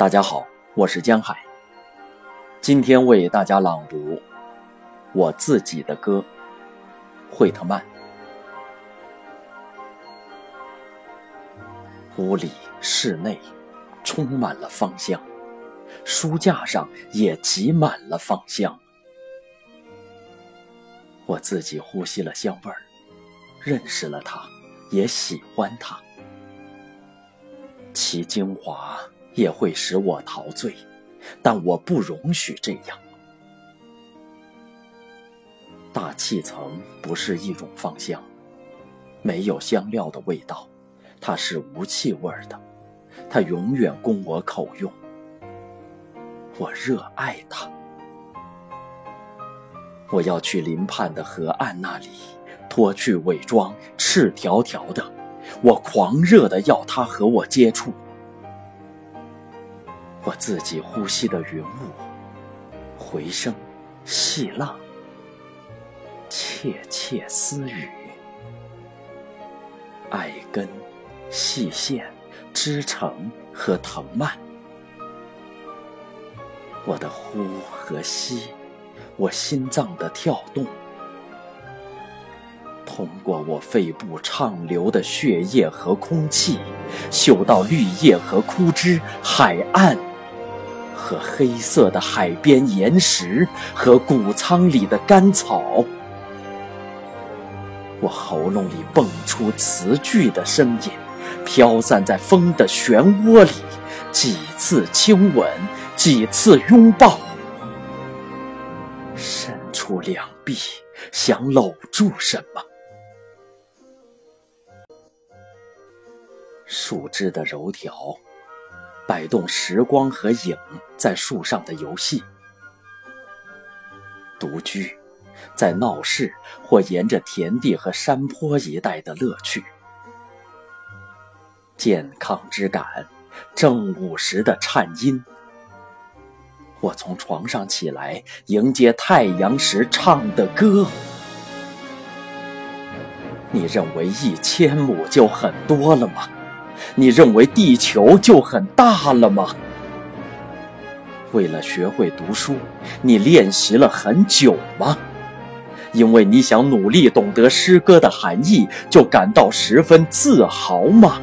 大家好，我是江海。今天为大家朗读我自己的歌，惠特曼。屋里、室内充满了芳香，书架上也挤满了芳香。我自己呼吸了香味儿，认识了它，也喜欢它，其精华。也会使我陶醉，但我不容许这样。大气层不是一种芳香，没有香料的味道，它是无气味的，它永远供我口用。我热爱它。我要去林畔的河岸那里，脱去伪装，赤条条的，我狂热的要它和我接触。我自己呼吸的云雾，回声，细浪，窃窃私语，爱根、细线、织成和藤蔓，我的呼和吸，我心脏的跳动，通过我肺部畅流的血液和空气，嗅到绿叶和枯枝，海岸。和黑色的海边岩石，和谷仓里的干草，我喉咙里蹦出词句的声音，飘散在风的漩涡里，几次亲吻，几次拥抱，伸出两臂，想搂住什么？树枝的柔条。摆动时光和影在树上的游戏，独居，在闹市或沿着田地和山坡一带的乐趣，健康之感，正午时的颤音。我从床上起来，迎接太阳时唱的歌。你认为一千亩就很多了吗？你认为地球就很大了吗？为了学会读书，你练习了很久吗？因为你想努力懂得诗歌的含义，就感到十分自豪吗？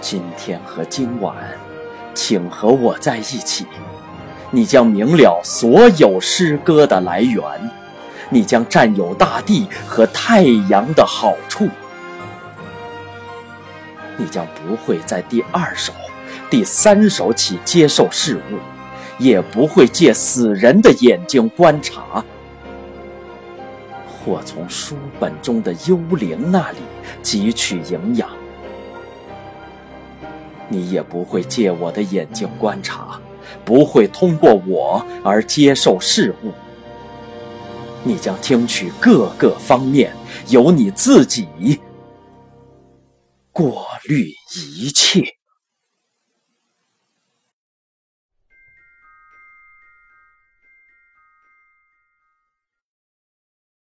今天和今晚，请和我在一起，你将明了所有诗歌的来源，你将占有大地和太阳的好处。你将不会在第二手、第三手起接受事物，也不会借死人的眼睛观察，或从书本中的幽灵那里汲取营养。你也不会借我的眼睛观察，不会通过我而接受事物。你将听取各个方面，由你自己。过滤一切。